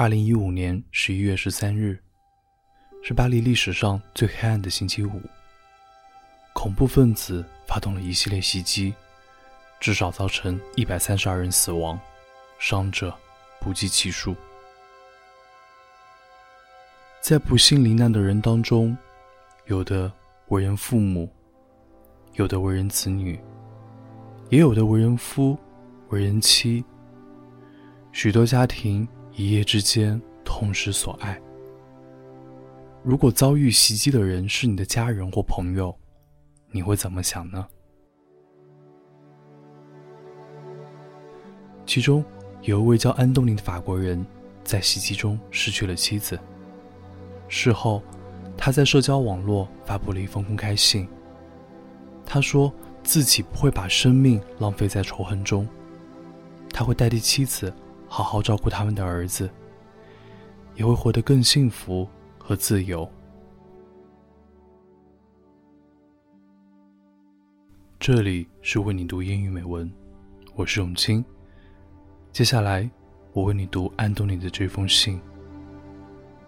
二零一五年十一月十三日，是巴黎历史上最黑暗的星期五。恐怖分子发动了一系列袭击，至少造成一百三十二人死亡，伤者不计其数。在不幸罹难的人当中，有的为人父母，有的为人子女，也有的为人夫、为人妻。许多家庭。一夜之间痛失所爱。如果遭遇袭击的人是你的家人或朋友，你会怎么想呢？其中有一位叫安东尼的法国人，在袭击中失去了妻子。事后，他在社交网络发布了一封公开信。他说自己不会把生命浪费在仇恨中，他会代替妻子。好好照顾他们的儿子，也会活得更幸福和自由。这里是为你读英语美文，我是永清。接下来我为你读安东尼的这封信。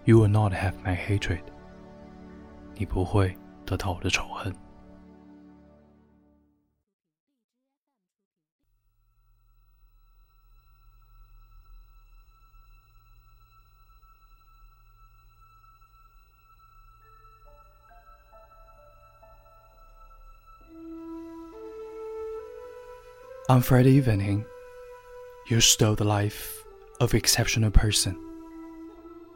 You will not have my hatred。你不会得到我的仇恨。On Friday evening, you stole the life of exceptional person,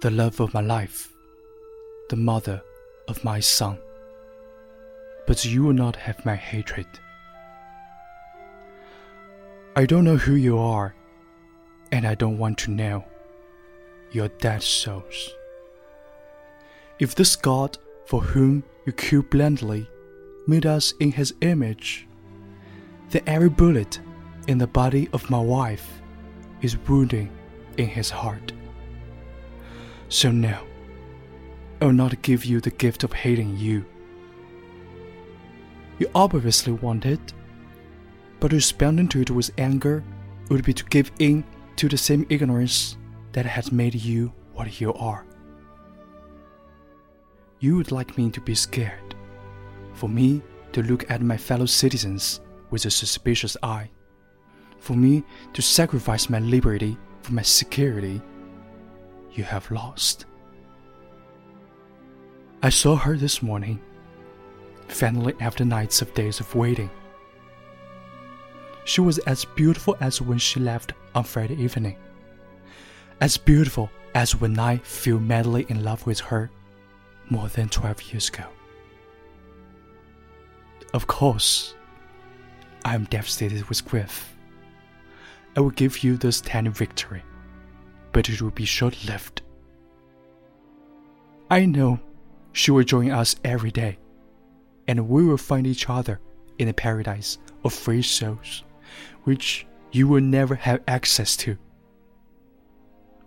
the love of my life, the mother of my son. But you will not have my hatred. I don't know who you are, and I don't want to know. Your dead souls. If this God for whom you kill blindly made us in his image, then every bullet in the body of my wife is wounding in his heart. So no, I will not give you the gift of hating you. You obviously want it, but to responding to it with anger would be to give in to the same ignorance that has made you what you are. You would like me to be scared, for me to look at my fellow citizens with a suspicious eye for me to sacrifice my liberty for my security, you have lost. I saw her this morning, finally after nights of days of waiting. She was as beautiful as when she left on Friday evening, as beautiful as when I fell madly in love with her more than 12 years ago. Of course, I am devastated with grief. I will give you this tiny victory, but it will be short lived. I know she will join us every day, and we will find each other in a paradise of free souls, which you will never have access to.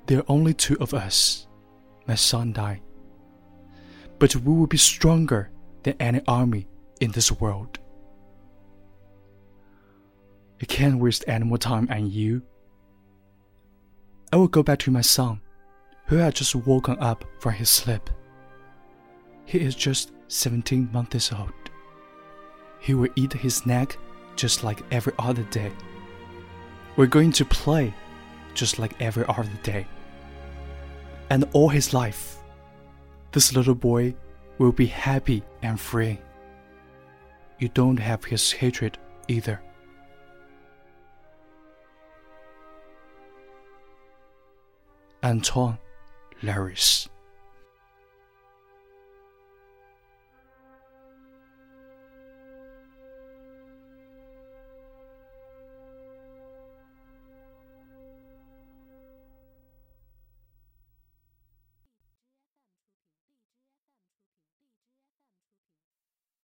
There are only two of us, my son and I, but we will be stronger than any army in this world. I can't waste any more time on you. I will go back to my son, who had just woken up from his sleep. He is just 17 months old. He will eat his snack just like every other day. We're going to play just like every other day. And all his life, this little boy will be happy and free. You don't have his hatred either. Antoine Leiris.